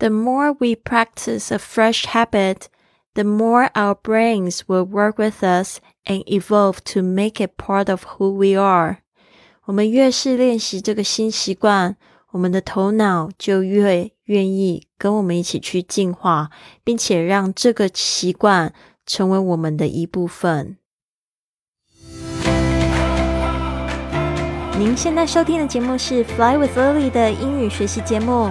The more we practice a fresh habit, the more our brains will work with us and evolve to make it part of who we are. 我们越是练习这个新习惯，我们的头脑就越愿意跟我们一起去进化，并且让这个习惯成为我们的一部分。您现在收听的节目是《Fly with Lily》的英语学习节目，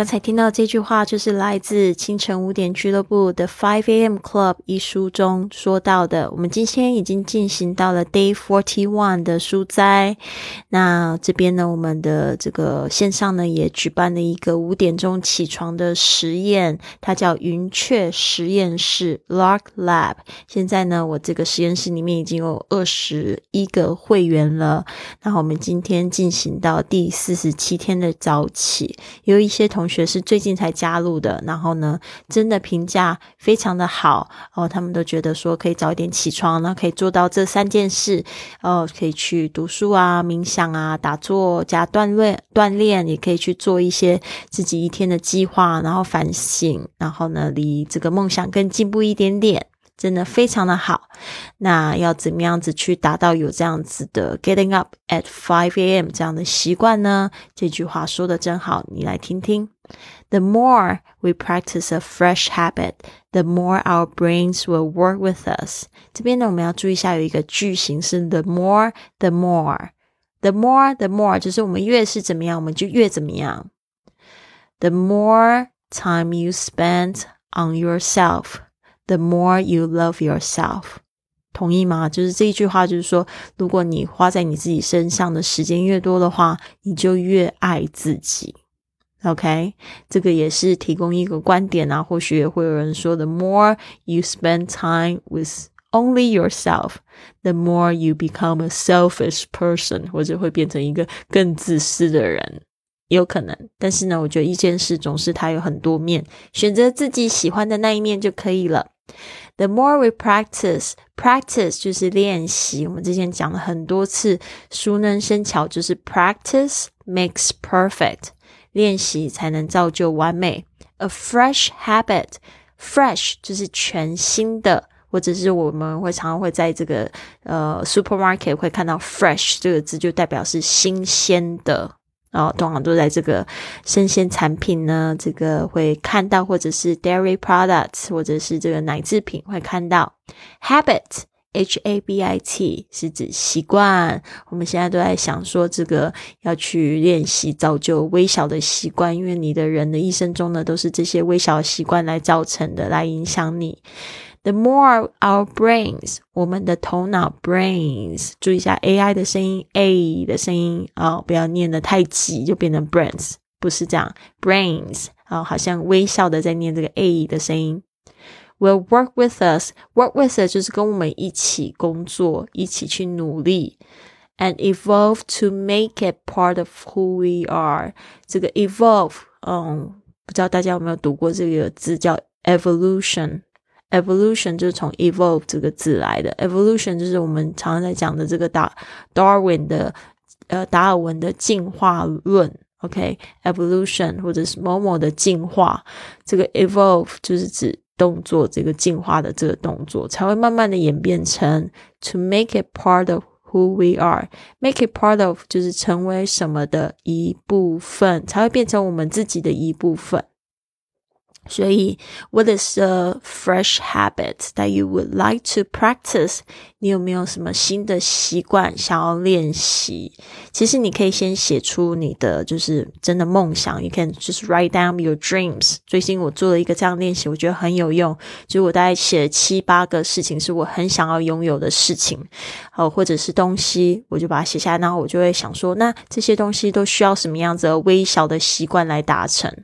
刚才听到这句话，就是来自清晨五点俱乐部的 Five A.M. Club 一书中说到的。我们今天已经进行到了 Day Forty One 的书斋。那这边呢，我们的这个线上呢也举办了一个五点钟起床的实验，它叫云雀实验室 （Lark Lab）。现在呢，我这个实验室里面已经有二十一个会员了。那我们今天进行到第四十七天的早起，有一些同。学是最近才加入的，然后呢，真的评价非常的好哦。他们都觉得说可以早一点起床呢，可以做到这三件事哦，可以去读书啊、冥想啊、打坐加锻炼锻炼，也可以去做一些自己一天的计划，然后反省，然后呢，离这个梦想更进步一点点。真的非常的好。那要怎么样子去达到有这样子的 getting up at five a.m. 这样的习惯呢？这句话说的真好，你来听听。The more we practice a fresh habit, the more our brains will work with us。这边呢，我们要注意一下，有一个句型是 the more, the more, the more, the more，就是我们越是怎么样，我们就越怎么样。The more time you spend on yourself。 The more you love yourself，同意吗？就是这一句话，就是说，如果你花在你自己身上的时间越多的话，你就越爱自己。OK，这个也是提供一个观点啊。或许也会有人说，The more you spend time with only yourself，the more you become a selfish person，或者会变成一个更自私的人。有可能，但是呢，我觉得一件事总是它有很多面，选择自己喜欢的那一面就可以了。The more we practice, practice 就是练习。我们之前讲了很多次，熟能生巧，就是 practice makes perfect，练习才能造就完美。A fresh habit, fresh 就是全新的，或者是我们会常常会在这个呃 supermarket 会看到 fresh 这个字，就代表是新鲜的。然后通常都在这个生鲜产品呢，这个会看到，或者是 dairy products，或者是这个奶制品会看到。habit h a b i t 是指习惯。我们现在都在想说，这个要去练习造就微小的习惯，因为你的人的一生中呢，都是这些微小的习惯来造成的，来影响你。The more our brains，我们的头脑 brains，注意一下 AI 的声音，a 的声音啊，不要念得太急，就变成 brains，不是这样，brains 啊，好像微笑的在念这个 a 的声音。Will work with us，work with us 就是跟我们一起工作，一起去努力，and evolve to make it part of who we are。这个 evolve，嗯，不知道大家有没有读过这个字叫 evolution。 Evolution 就是从 evolve 这个字来的。Evolution 就是我们常常在讲的这个达 Darwin 的呃达尔文的进化论。OK，evolution 或者是某某的进化，这个 evolve 就是指动作这个进化的这个动作，才会慢慢的演变成 to make it part of who we are。Make it part of 就是成为什么的一部分，才会变成我们自己的一部分。所以，What is a fresh habit that you would like to practice？你有没有什么新的习惯想要练习？其实你可以先写出你的就是真的梦想。You can just write down your dreams。最近我做了一个这样练习，我觉得很有用。就是我大概写了七八个事情是我很想要拥有的事情，好，或者是东西，我就把它写下来。然后我就会想说，那这些东西都需要什么样子微小的习惯来达成？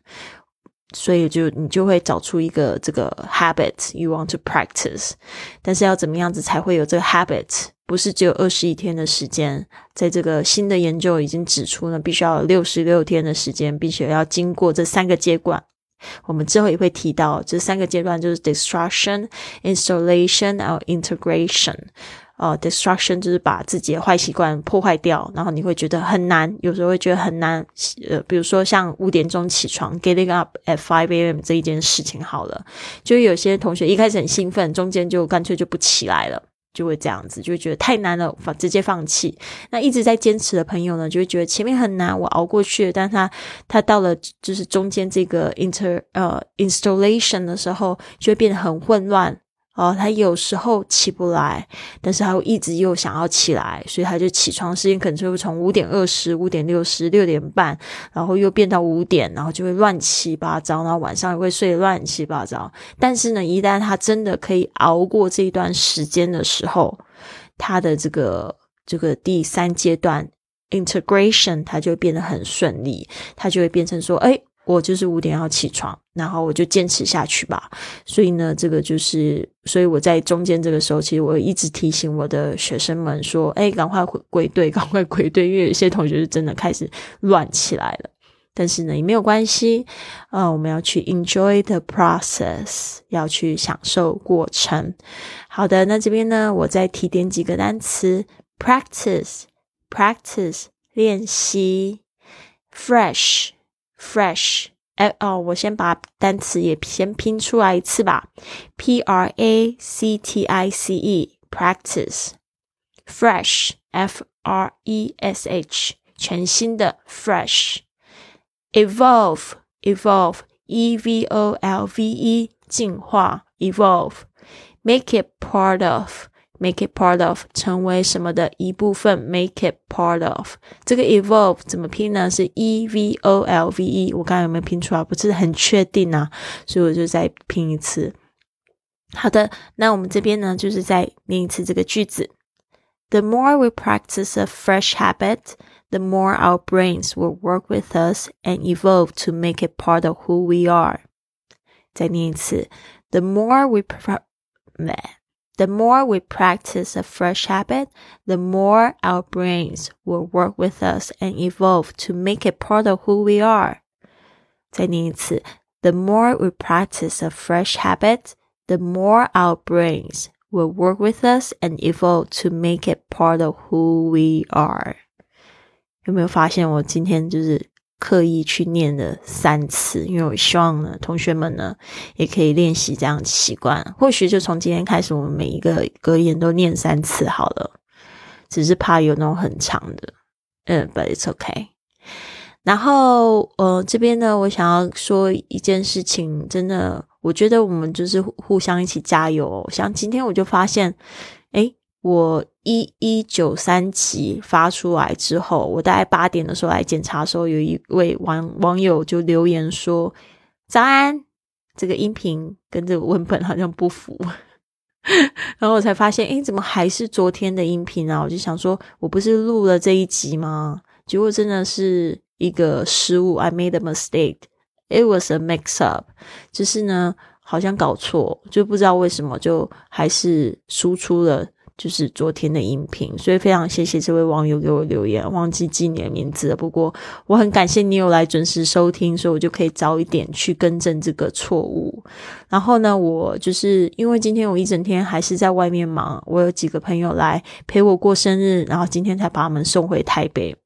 所以就你就会找出一个这个 habit you want to practice，但是要怎么样子才会有这个 habit 不是只有二十一天的时间，在这个新的研究已经指出呢，必须要六十六天的时间，并且要经过这三个阶段。我们之后也会提到这三个阶段，就是 destruction、installation 还有 integration。呃，destruction 就是把自己的坏习惯破坏掉，然后你会觉得很难，有时候会觉得很难。呃，比如说像五点钟起床，getting up at five a.m. 这一件事情，好了，就有些同学一开始很兴奋，中间就干脆就不起来了。就会这样子，就会觉得太难了，放直接放弃。那一直在坚持的朋友呢，就会觉得前面很难，我熬过去了。但他他到了就是中间这个 inter 呃 installation 的时候，就会变得很混乱。哦，他有时候起不来，但是他又一直又想要起来，所以他就起床时间可能就会从五点二十五点六十六点半，然后又变到五点，然后就会乱七八糟，然后晚上也会睡乱七八糟。但是呢，一旦他真的可以熬过这一段时间的时候，他的这个这个第三阶段 integration，他就会变得很顺利，他就会变成说，哎。我就是五点要起床，然后我就坚持下去吧。所以呢，这个就是，所以我在中间这个时候，其实我一直提醒我的学生们说：“哎，赶快回归队，赶快归队！”因为有些同学是真的开始乱起来了。但是呢，也没有关系，呃，我们要去 enjoy the process，要去享受过程。好的，那这边呢，我再提点几个单词：practice，practice，练习；fresh。fresh，哎哦，我先把单词也先拼出来一次吧。P R A C T I C E，practice，fresh，F R E S H，全新的 fresh，evolve，evolve，E V O L V E，进化，evolve，make it part of。 Make it part of 成为什么的一部分？Make it part of 这个 evolve 怎么拼呢？是 e v o l v e。我刚刚有没有拼出来？不是很确定啊，所以我就再拼一次。好的，那我们这边呢，就是再念一次这个句子：The more we practice a fresh habit, the more our brains will work with us and evolve to make it part of who we are。再念一次：The more we practice the more we practice a fresh habit, the more our brains will work with us and evolve to make it part of who we are. 再念一次. The more we practice a fresh habit, the more our brains will work with us and evolve to make it part of who we are. 有没有发现我今天就是 刻意去念了三次，因为我希望呢，同学们呢也可以练习这样习惯。或许就从今天开始，我们每一个格言都念三次好了。只是怕有那种很长的，嗯，But it's okay。然后，呃，这边呢，我想要说一件事情，真的，我觉得我们就是互相一起加油。像今天我就发现，哎。我一一九三集发出来之后，我大概八点的时候来检查的时候，有一位网网友就留言说：“早安，这个音频跟这个文本好像不符。”然后我才发现，哎，怎么还是昨天的音频啊？我就想说，我不是录了这一集吗？结果真的是一个失误，I made a mistake. It was a mix up，就是呢，好像搞错，就不知道为什么，就还是输出了。就是昨天的音频，所以非常谢谢这位网友给我留言，忘记记你的名字了。不过我很感谢你有来准时收听，所以我就可以早一点去更正这个错误。然后呢，我就是因为今天我一整天还是在外面忙，我有几个朋友来陪我过生日，然后今天才把他们送回台北。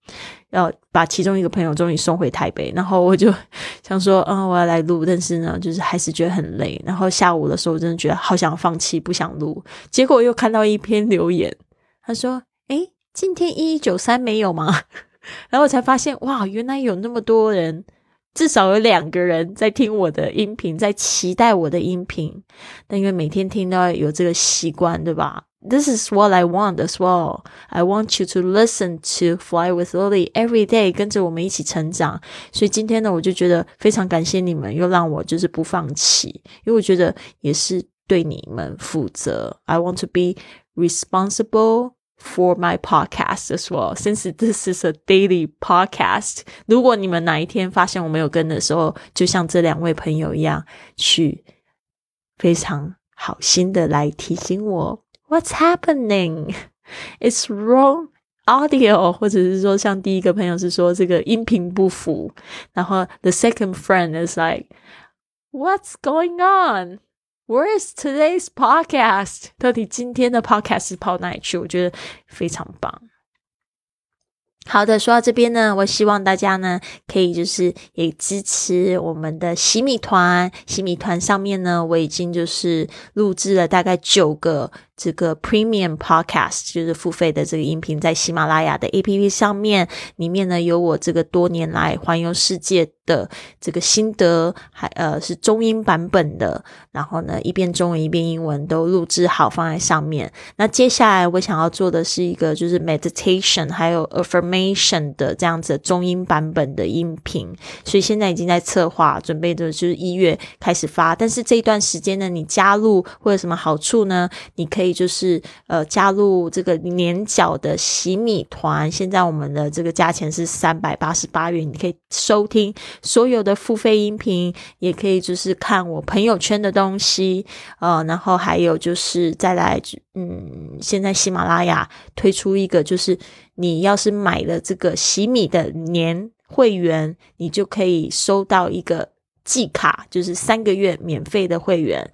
要把其中一个朋友终于送回台北，然后我就 想说，嗯，我要来录，但是呢，就是还是觉得很累。然后下午的时候，我真的觉得好想放弃，不想录。结果又看到一篇留言，他说：“诶，今天一一九三没有吗？” 然后我才发现，哇，原来有那么多人，至少有两个人在听我的音频，在期待我的音频。但因为每天听到有这个习惯，对吧 ？This is what I want as well. I want you to listen to Fly with Lily every day，跟着我们一起成长。所以今天呢，我就觉得非常感谢你们，又让我就是不放弃，因为我觉得也是对你们负责。I want to be responsible for my podcast as well, since this is a daily podcast. 如果你们哪一天发现我没有跟的时候，就像这两位朋友一样，去非常好心的来提醒我。 What's happening？ It's wrong audio，或者是说像第一个朋友是说这个音频不符，然后 the second friend is like What's going on? Where is today's podcast? 到底今天的 podcast 跑哪里去？我觉得非常棒。好的，说到这边呢，我希望大家呢可以就是也支持我们的洗米团。洗米团上面呢，我已经就是录制了大概九个。 这个 Premium Podcast 就是付费的这个音频，在喜马拉雅的 APP 上面，里面呢有我这个多年来环游世界的这个心得，还呃是中英版本的，然后呢一边中文一边英文都录制好放在上面。那接下来我想要做的是一个就是 Meditation 还有 Affirmation 的这样子中英版本的音频，所以现在已经在策划，准备的就是一月开始发。但是这一段时间呢，你加入会有什么好处呢？你可以。就是呃，加入这个年缴的洗米团，现在我们的这个价钱是三百八十八元，你可以收听所有的付费音频，也可以就是看我朋友圈的东西，呃，然后还有就是再来，嗯，现在喜马拉雅推出一个，就是你要是买了这个洗米的年会员，你就可以收到一个季卡，就是三个月免费的会员，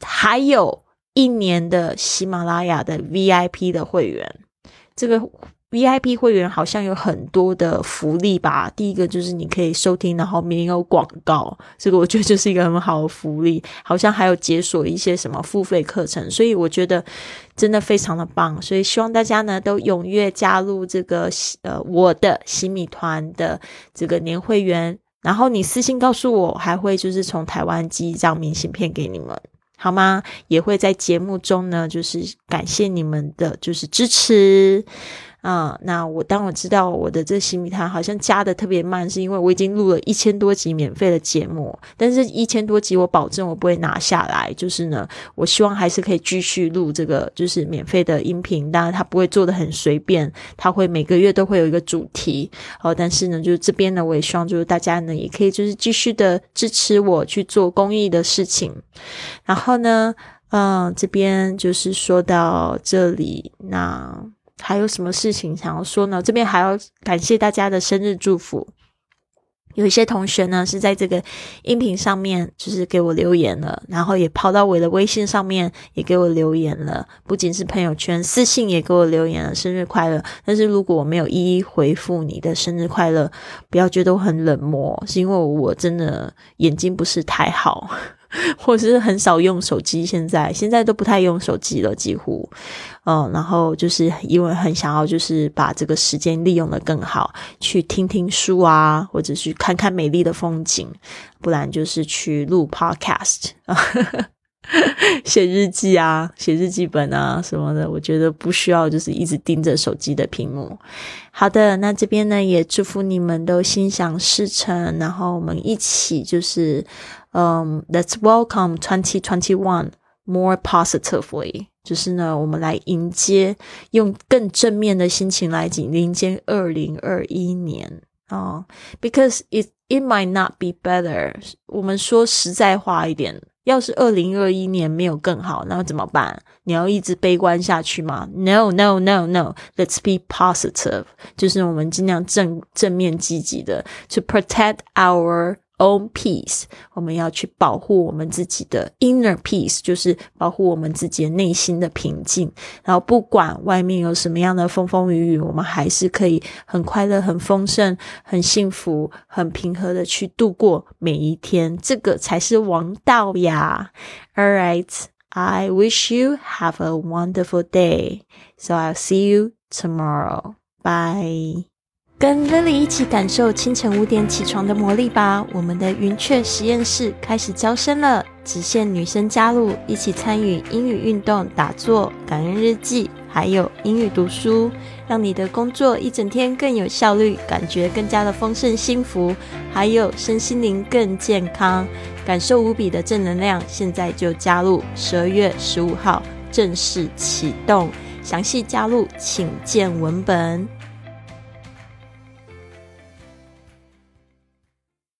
还有。一年的喜马拉雅的 VIP 的会员，这个 VIP 会员好像有很多的福利吧？第一个就是你可以收听，然后没有广告，这个我觉得就是一个很好的福利。好像还有解锁一些什么付费课程，所以我觉得真的非常的棒。所以希望大家呢都踊跃加入这个呃我的喜米团的这个年会员，然后你私信告诉我，还会就是从台湾寄一张明信片给你们。好吗？也会在节目中呢，就是感谢你们的就是支持。啊，那我当我知道我的这新米团好像加的特别慢，是因为我已经录了一千多集免费的节目，但是一千多集我保证我不会拿下来。就是呢，我希望还是可以继续录这个就是免费的音频，当然它不会做的很随便，它会每个月都会有一个主题。哦，但是呢，就是这边呢，我也希望就是大家呢也可以就是继续的支持我去做公益的事情。然后呢，嗯，这边就是说到这里，那。还有什么事情想要说呢？这边还要感谢大家的生日祝福。有一些同学呢是在这个音频上面就是给我留言了，然后也抛到我的微信上面也给我留言了。不仅是朋友圈私信也给我留言了，生日快乐。但是如果我没有一一回复你的生日快乐，不要觉得我很冷漠，是因为我真的眼睛不是太好。或是很少用手机，现在现在都不太用手机了，几乎，嗯，然后就是因为很想要，就是把这个时间利用的更好，去听听书啊，或者去看看美丽的风景，不然就是去录 podcast，写日记啊，写日记本啊什么的，我觉得不需要就是一直盯着手机的屏幕。好的，那这边呢也祝福你们都心想事成，然后我们一起就是。嗯，Let's welcome twenty twenty one more positively。就是呢，我们来迎接，用更正面的心情来迎接二零二一年啊。Because it it might not be better。我们说实在话一点，要是二零二一年没有更好，那怎么办？你要一直悲观下去吗？No no no no。Let's be positive。就是我们尽量正正面积极的，to protect our Own peace，我们要去保护我们自己的 inner peace，就是保护我们自己的内心的平静。然后不管外面有什么样的风风雨雨，我们还是可以很快乐、很丰盛、很幸福、很平和的去度过每一天。这个才是王道呀！All right, I wish you have a wonderful day. So I'll see you tomorrow. Bye. 跟 Lily 一起感受清晨五点起床的魔力吧！我们的云雀实验室开始招生了，只限女生加入，一起参与英语运动、打坐、感恩日记，还有英语读书，让你的工作一整天更有效率，感觉更加的丰盛幸福，还有身心灵更健康，感受无比的正能量。现在就加入，十二月十五号正式启动，详细加入请见文本。